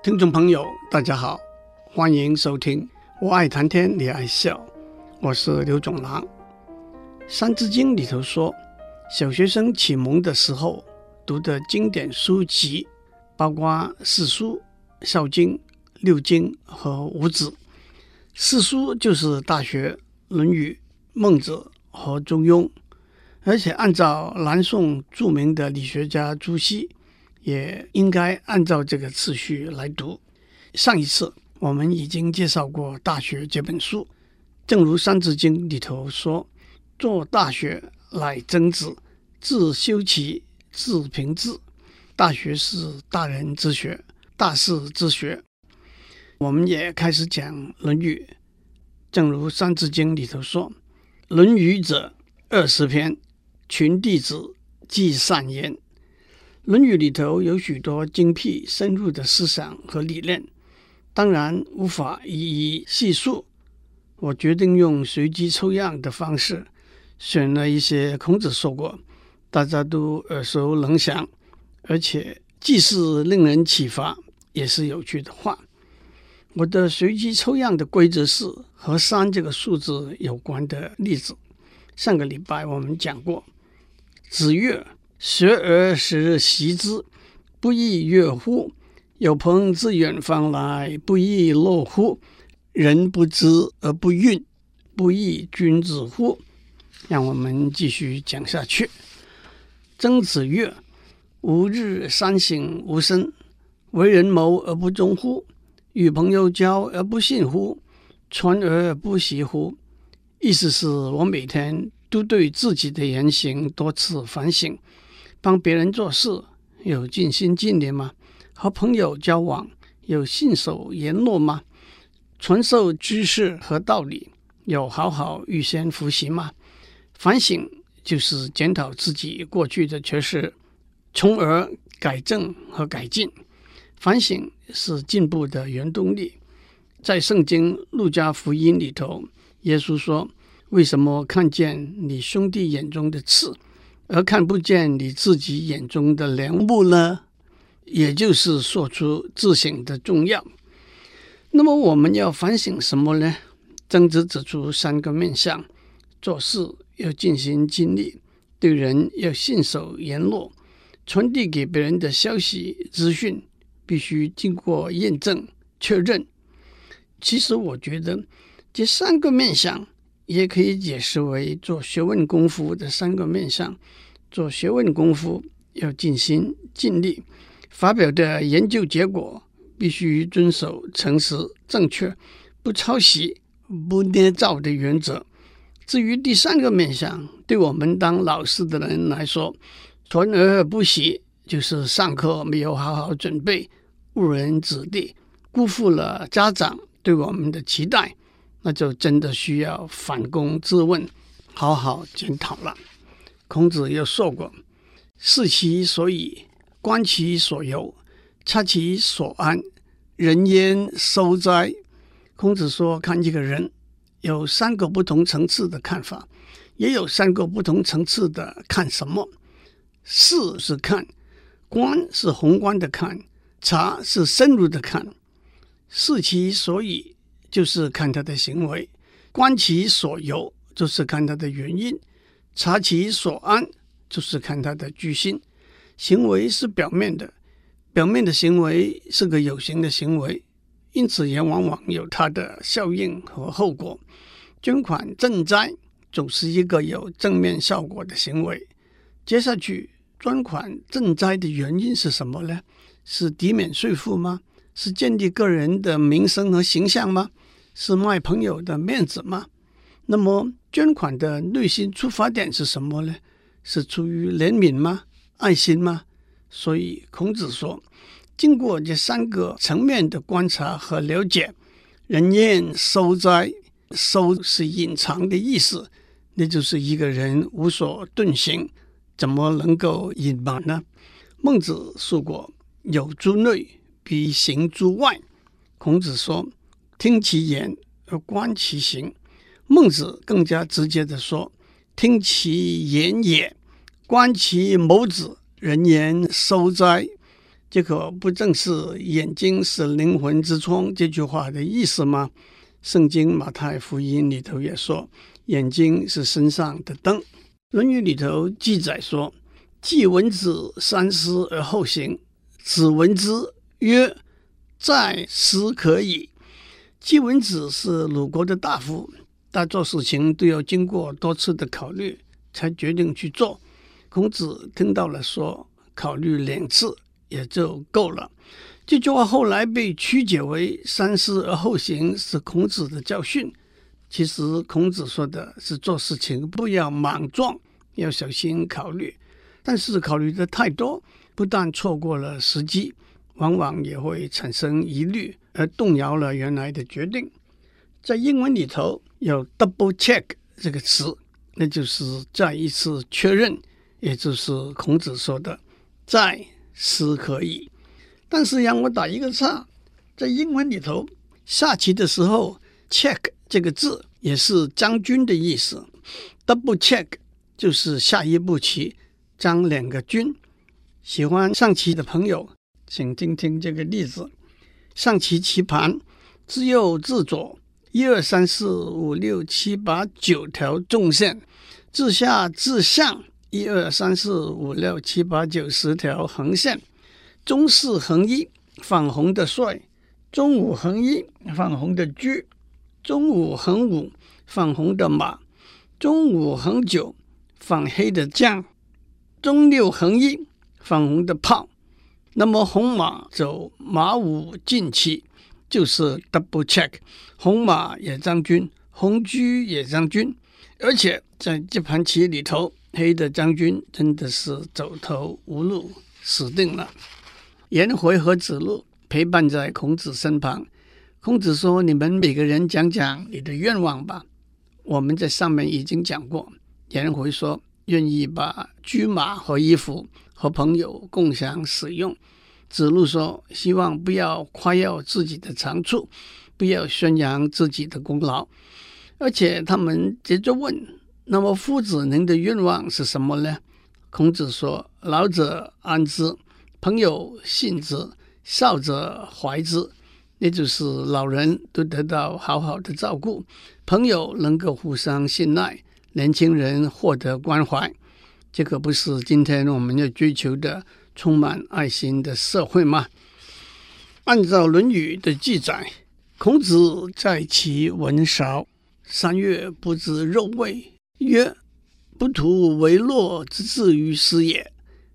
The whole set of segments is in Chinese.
听众朋友，大家好，欢迎收听《我爱谈天，你爱笑》，我是刘总郎。《三字经》里头说，小学生启蒙的时候读的经典书籍，包括四书、孝经、六经和五子。四书就是《大学》《论语》《孟子》和《中庸》，而且按照南宋著名的理学家朱熹。也应该按照这个次序来读。上一次我们已经介绍过《大学》这本书，正如《三字经》里头说：“作大学，乃曾子，自修齐，至平治。”《大学》是大人之学，大事之学。我们也开始讲《论语》，正如《三字经》里头说：“《论语》者，二十篇，群弟子，记善言。”《论语》里头有许多精辟深入的思想和理念，当然无法一一细述。我决定用随机抽样的方式，选了一些孔子说过、大家都耳熟能详，而且既是令人启发，也是有趣的话。我的随机抽样的规则是和三这个数字有关的例子。上个礼拜我们讲过，子曰。学而时习之，不亦说乎？有朋自远方来，不亦乐乎？人不知而不愠，不亦君子乎？让我们继续讲下去。曾子曰：“吾日三省吾身：为人谋而不忠乎？与朋友交而不信乎？传而不习乎？”意思是我每天都对自己的言行多次反省。帮别人做事有尽心尽力吗？和朋友交往有信守言诺吗？传授知识和道理有好好预先复习吗？反省就是检讨自己过去的缺失，从而改正和改进。反省是进步的原动力。在圣经路加福音里头，耶稣说：“为什么看见你兄弟眼中的刺？”而看不见你自己眼中的梁木呢？也就是说出自省的重要。那么我们要反省什么呢？曾子指出三个面向：做事要尽心尽力，对人要信守言诺，传递给别人的消息资讯必须经过验证确认。其实我觉得这三个面向。也可以解释为做学问功夫的三个面向。做学问功夫要尽心尽力，发表的研究结果必须遵守诚实正确、不抄袭、不捏造的原则。至于第三个面向，对我们当老师的人来说，传而不习，就是上课没有好好准备，误人子弟，辜负了家长对我们的期待。那就真的需要反躬自问，好好检讨了。孔子又说过：“视其所以，观其所由，察其所安，人焉受哉？”孔子说，看一个人有三个不同层次的看法，也有三个不同层次的看什么。视是看，观是宏观的看，察是深入的看。视其所以。就是看他的行为，观其所由，就是看他的原因；察其所安，就是看他的居心。行为是表面的，表面的行为是个有形的行为，因此也往往有它的效应和后果。捐款赈灾总是一个有正面效果的行为。接下去，捐款赈灾的原因是什么呢？是抵免税负吗？是建立个人的名声和形象吗？是卖朋友的面子吗？那么捐款的内心出发点是什么呢？是出于怜悯吗？爱心吗？所以孔子说，经过这三个层面的观察和了解，人焉收哉？收是隐藏的意思，那就是一个人无所遁形，怎么能够隐瞒呢？孟子说过：“有诸内。”必行诸外。孔子说：“听其言而观其行。”孟子更加直接地说：“听其言也，观其谋子。人言收哉？”这可不正是“眼睛是灵魂之窗”这句话的意思吗？圣经马太福音里头也说：“眼睛是身上的灯。”《论语》里头记载说：“季文子三思而后行，子闻之曰：‘在思可矣。’”季文子是鲁国的大夫，他做事情都要经过多次的考虑才决定去做。孔子听到了说：“考虑两次也就够了。”这句话后来被曲解为“三思而后行”是孔子的教训。其实孔子说的是做事情不要莽撞，要小心考虑。但是考虑的太多，不但错过了时机，往往也会产生疑虑，而动摇了原来的决定。在英文里头有 “double check” 这个词，那就是再一次确认，也就是孔子说的“在思可以”。但是让我打一个叉，在英文里头，下棋的时候，check 这个字也是将军的意思。double check 就是下一步棋将两个军。喜欢上棋的朋友，请听听这个例子：象棋棋盘自右至左，一二三四五六七八九条纵线；自下至上，一二三四五六七八九十条横线。中四横一，反红的帅；中五横一，反红的车；中五横五，反红的马；中五横九，反黑的将；中六横一，反红的炮。那么红马走马五进七，就是 double check，红马也将军，红车也将军，而且在这盘棋里头，黑的将军真的是走投无路，死定了。颜回和子路陪伴在孔子身旁。孔子说：“你们每个人讲讲你的愿望吧。”我们在上面已经讲过。颜回说：“愿意把车马和衣服和朋友共享使用。”子路说：“希望不要夸耀自己的长处，不要宣扬自己的功劳。”而且他们接着问：“那么夫子您的愿望是什么呢？”孔子说：“老者安之。”朋友信之，少者怀之，也就是老人都得到好好的照顾，朋友能够互相信赖，年轻人获得关怀，这可不是今天我们要追求的充满爱心的社会吗？按照《论语》的记载，孔子在其闻韶，三月不知肉味，曰：“不图为乐之至于斯也。”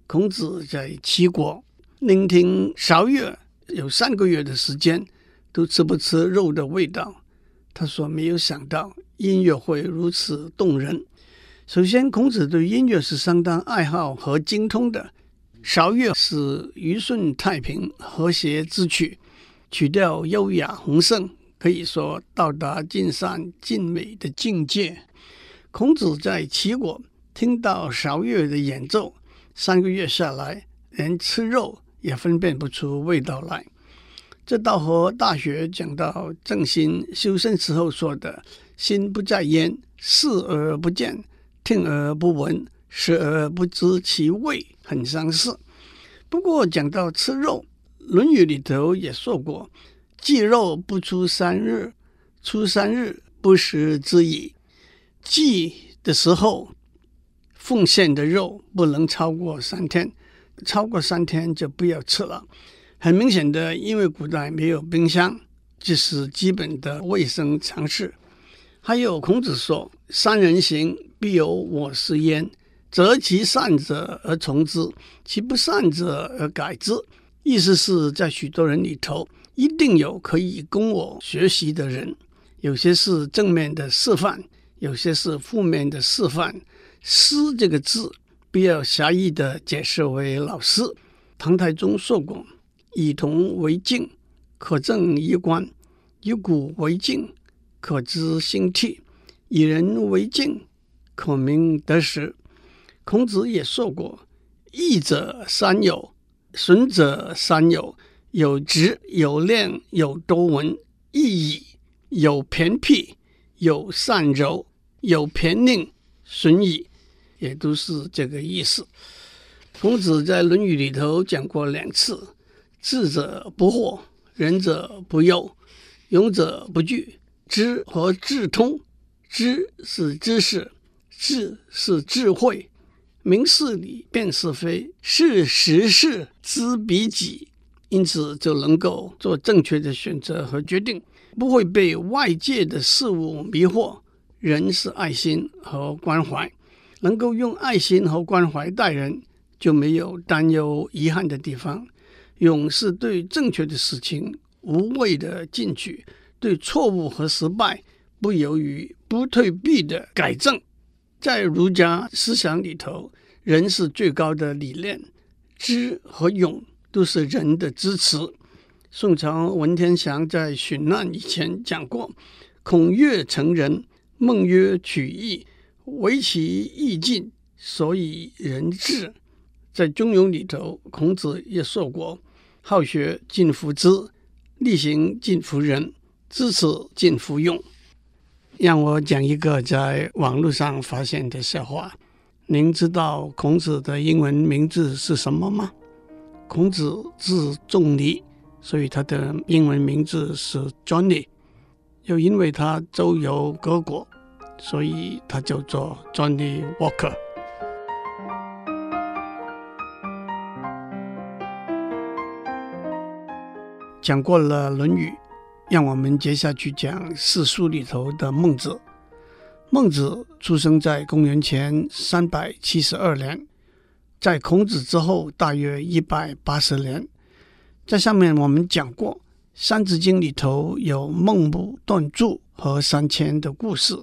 孔子在齐国聆听韶乐，有三个月的时间都吃不吃肉的味道。他说：“没有想到音乐会如此动人。首先，孔子对音乐是相当爱好和精通的。韶乐是虞舜太平、和谐之曲，曲调优雅宏盛，可以说到达尽善尽美的境界。孔子在齐国听到韶乐的演奏。”三个月下来，连吃肉也分辨不出味道来。这倒和《大学》讲到正心修身时候说的“心不在焉，视而不见，听而不闻，食而不知其味”很相似。不过讲到吃肉，《论语》里头也说过：“祭肉不出三日，出三日不食之矣。”祭的时候。奉献的肉不能超过三天，超过三天就不要吃了。很明显的，因为古代没有冰箱，这是基本的卫生常识。还有孔子说：“三人行，必有我师焉，择其善者而从之，其不善者而改之。”意思是在许多人里头，一定有可以供我学习的人。有些是正面的示范，有些是负面的示范。师这个字，不要狭义的解释为老师。唐太宗说过：“以铜为镜，可正衣冠；以古为镜，可知兴替；以人为镜，可明得失。”孔子也说过：“益者三友，损者三友。有直，有谅，有多闻。益矣，有偏僻，有善柔，有偏佞，损矣。”也都是这个意思。孔子在《论语》里头讲过两次，智者不惑，仁者不忧，勇者不惧。知和智通，知是知识，智是智慧。明事理，辨是非，识时事，知彼己，因此就能够做正确的选择和决定，不会被外界的事物迷惑。人是爱心和关怀，能够用爱心和关怀待人，就没有担忧遗憾的地方。勇是对正确的事情无畏的进取，对错误和失败不犹豫、不退避的改正。在儒家思想里头，仁是最高的理念，知和勇都是仁的支持。宋朝文天祥在殉难以前讲过：“孔曰成仁。”孟曰：“取义，惟其义尽，所以仁至。”在《中庸》里头，孔子也说过：“好学近乎知，力行近乎仁，知耻近乎勇。”让我讲一个在网络上发现的笑话。您知道孔子的英文名字是什么吗？孔子字仲尼，所以他的英文名字是 Johnny。又因为他周游各国，所以他叫做 Johnny Walker。讲过了《论语》，让我们接下去讲四书里头的孟子。孟子出生在公元前三百七十二年，在孔子之后大约一百八十年。在上面我们讲过。《三字经》里头有孟母断柱和三迁的故事。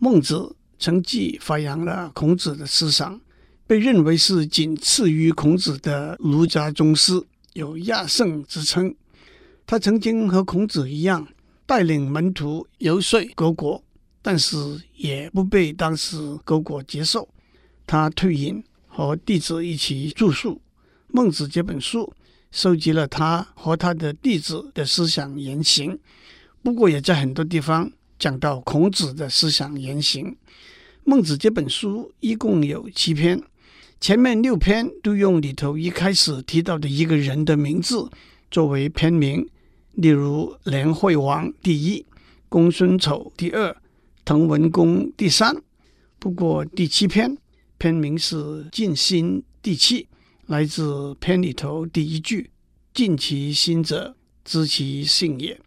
孟子承继发扬了孔子的思想，被认为是仅次于孔子的儒家宗师，有亚圣之称。他曾经和孔子一样带领门徒游说各国，但是也不被当时各国接受。他退隐，和弟子一起住宿《孟子》这本书。收集了他和他的弟子的思想言行，不过也在很多地方讲到孔子的思想言行。孟子这本书一共有七篇，前面六篇都用里头一开始提到的一个人的名字作为篇名，例如连惠王第一，公孙丑第二，滕文公第三。不过第七篇篇名是尽心第七。来自篇里头第一句：“尽其心者，知其性也。”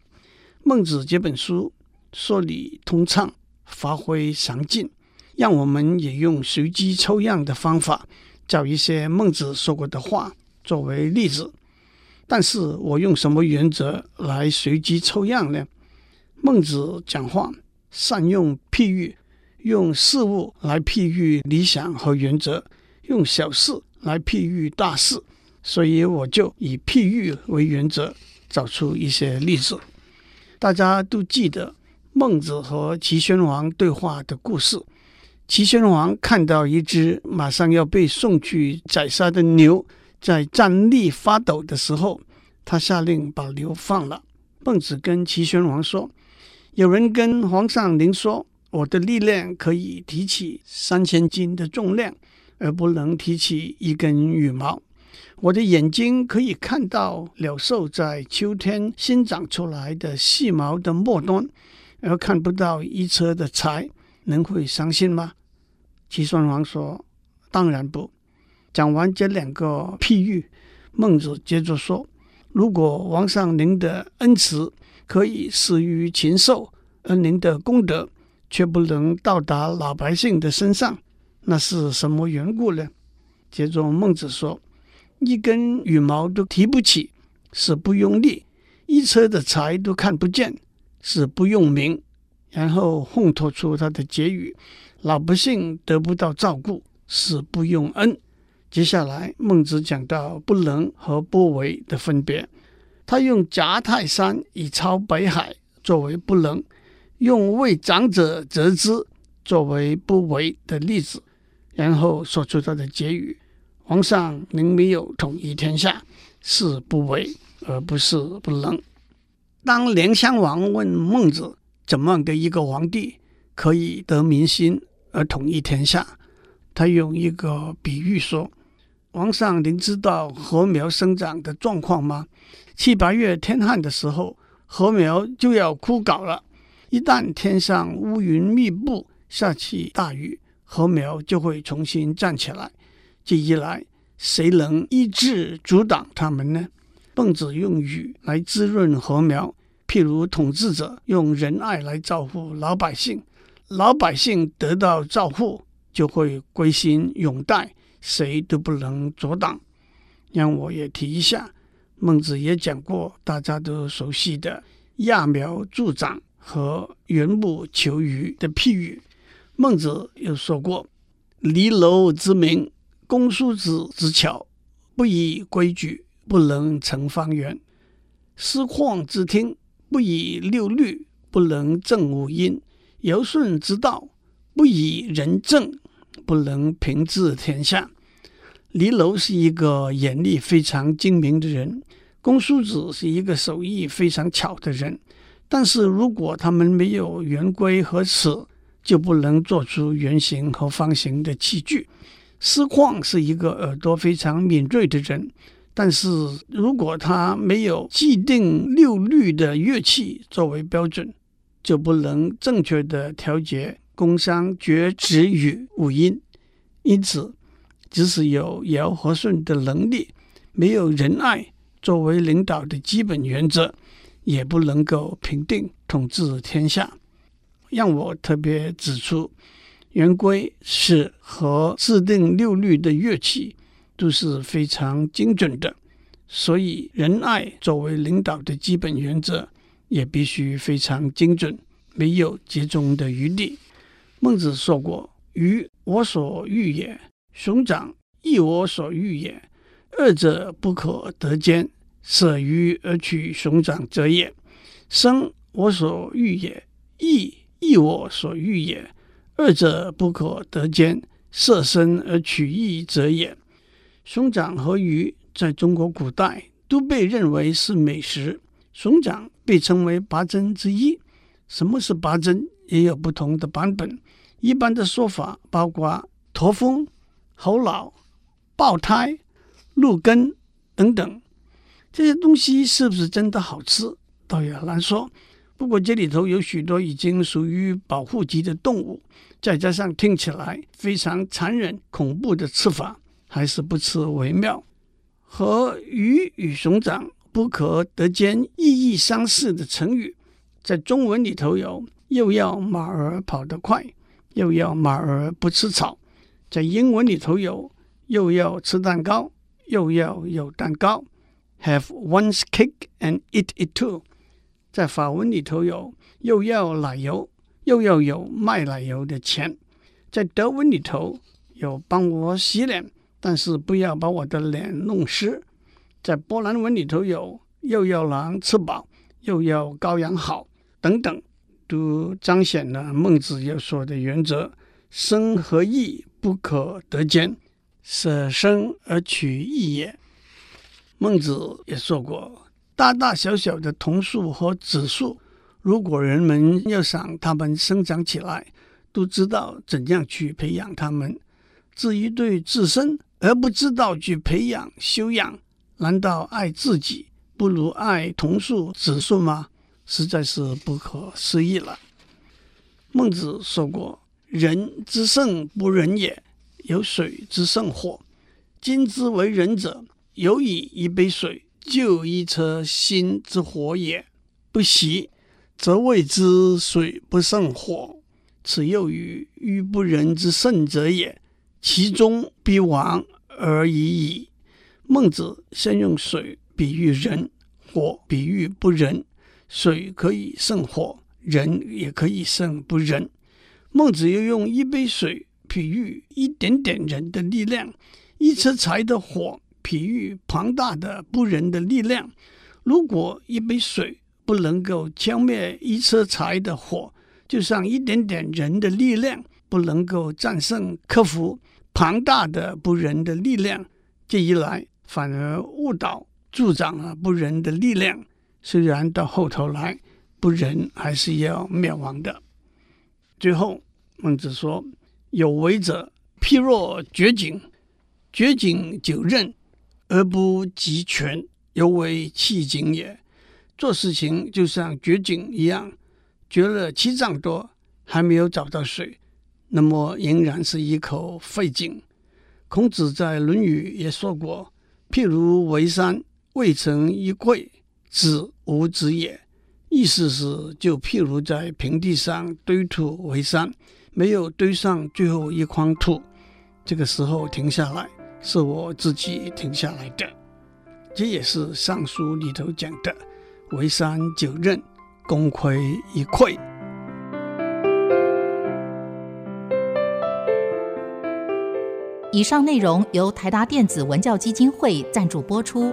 孟子这本书说理通畅，发挥详尽，让我们也用随机抽样的方法，找一些孟子说过的话作为例子。但是我用什么原则来随机抽样呢？孟子讲话善用譬喻，用事物来譬喻理想和原则，用小事。来譬喻大事，所以我就以譬喻为原则，找出一些例子。大家都记得孟子和齐宣王对话的故事。齐宣王看到一只马上要被送去宰杀的牛在站立发抖的时候，他下令把牛放了。孟子跟齐宣王说：“有人跟皇上您说，我的力量可以提起三千斤的重量。”而不能提起一根羽毛。我的眼睛可以看到鸟兽在秋天新长出来的细毛的末端，而看不到一车的柴，能会相信吗？齐宣王说：“当然不。”讲完这两个譬喻，孟子接着说：“如果王上您的恩慈可以施于禽兽，而您的功德却不能到达老百姓的身上。”那是什么缘故呢？接着孟子说：“一根羽毛都提不起，是不用力；一车的柴都看不见，是不用名。”然后烘托出他的结语：“老百姓得不到照顾，是不用恩。”接下来，孟子讲到不能和不为的分别，他用夹泰山以超北海作为不能，用为长者折枝作为不为的例子。然后说出他的结语：“皇上，您没有统一天下，是不为，而不是不能。”当莲襄王问孟子：“怎么样的一个皇帝可以得民心而统一天下？”他用一个比喻说：“王上，您知道禾苗生长的状况吗？七八月天旱的时候，禾苗就要枯槁了。一旦天上乌云密布，下起大雨，禾苗就会重新站起来。这一来，谁能抑制阻挡他们呢？孟子用雨来滋润禾苗，譬如统治者用仁爱来照顾老百姓，老百姓得到照顾，就会归心拥戴，谁都不能阻挡。让我也提一下，孟子也讲过大家都熟悉的“揠苗助长”和“缘木求鱼”的譬喻。孟子又说过：“离楼之明，公叔子之巧，不以规矩，不能成方圆；师旷之听，不以六律，不能正五音；尧舜之道，不以仁政，不能平治天下。”离楼是一个眼力非常精明的人，公叔子是一个手艺非常巧的人，但是如果他们没有圆规和尺，就不能做出圆形和方形的器具。师旷是一个耳朵非常敏锐的人，但是如果他没有既定六律的乐器作为标准，就不能正确的调节宫商角徵羽五音。因此，即使有尧和舜的能力，没有仁爱作为领导的基本原则，也不能够平定统治天下。让我特别指出，圆规是和制定六律的乐器都是非常精准的，所以仁爱作为领导的基本原则也必须非常精准，没有集中的余地。孟子说过：“鱼，我所欲也；熊掌，亦我所欲也。二者不可得兼，舍鱼而取熊掌者也。生，我所欲也；义。”亦我所欲也，二者不可得兼，舍生而取义者也。熊掌和鱼在中国古代都被认为是美食，熊掌被称为八珍之一。什么是八珍？也有不同的版本。一般的说法包括驼峰、猴脑、爆胎、鹿根等等。这些东西是不是真的好吃，倒也难说。不过这里头有许多已经属于保护级的动物，再加上听起来非常残忍恐怖的吃法，还是不吃为妙。和鱼与熊掌不可得兼意义相似的成语，在中文里头有“又要马儿跑得快，又要马儿不吃草”。在英文里头有“又要吃蛋糕，又要有蛋糕 ”，have one's cake and eat it too。在法文里头有又要奶油，又要有卖奶油的钱；在德文里头有帮我洗脸，但是不要把我的脸弄湿；在波兰文里头有又要狼吃饱，又要羔羊好等等，都彰显了孟子要说的原则：生和义不可得兼，舍生而取义也。孟子也说过。大大小小的桐树和梓树，如果人们要想它们生长起来，都知道怎样去培养它们。至于对自身而不知道去培养修养，难道爱自己不如爱桐树梓树吗？实在是不可思议了。孟子说过：“人之圣不仁也，有水之圣火。今之为仁者，有以一杯水。”就一车薪之火也，不习，则谓之水不胜火。此又与于不仁之圣者也，其终必亡而已矣。孟子先用水比喻仁，火比喻不仁。水可以胜火，人也可以胜不仁。孟子又用一杯水比喻一点点人的力量，一车柴的火。比喻庞大的不仁的力量。如果一杯水不能够浇灭一车柴的火，就像一点点人的力量不能够战胜克服庞大的不仁的力量，这一来反而误导助长了不仁的力量。虽然到后头来不仁还是要灭亡的。最后，孟子说：“有为者，譬若掘井。”掘井九仞而不及泉，犹为弃井也。做事情就像掘井一样，掘了七丈多，还没有找到水，那么仍然是一口废井。孔子在《论语》也说过：“譬如为山，未成一篑，子无子也。”意思是，就譬如在平地上堆土为山，没有堆上最后一筐土，这个时候停下来，是我自己停下来的。这也是《尚书》里头讲的。为山九仞，功亏一篑。以上内容由台达电子文教基金会赞助播出。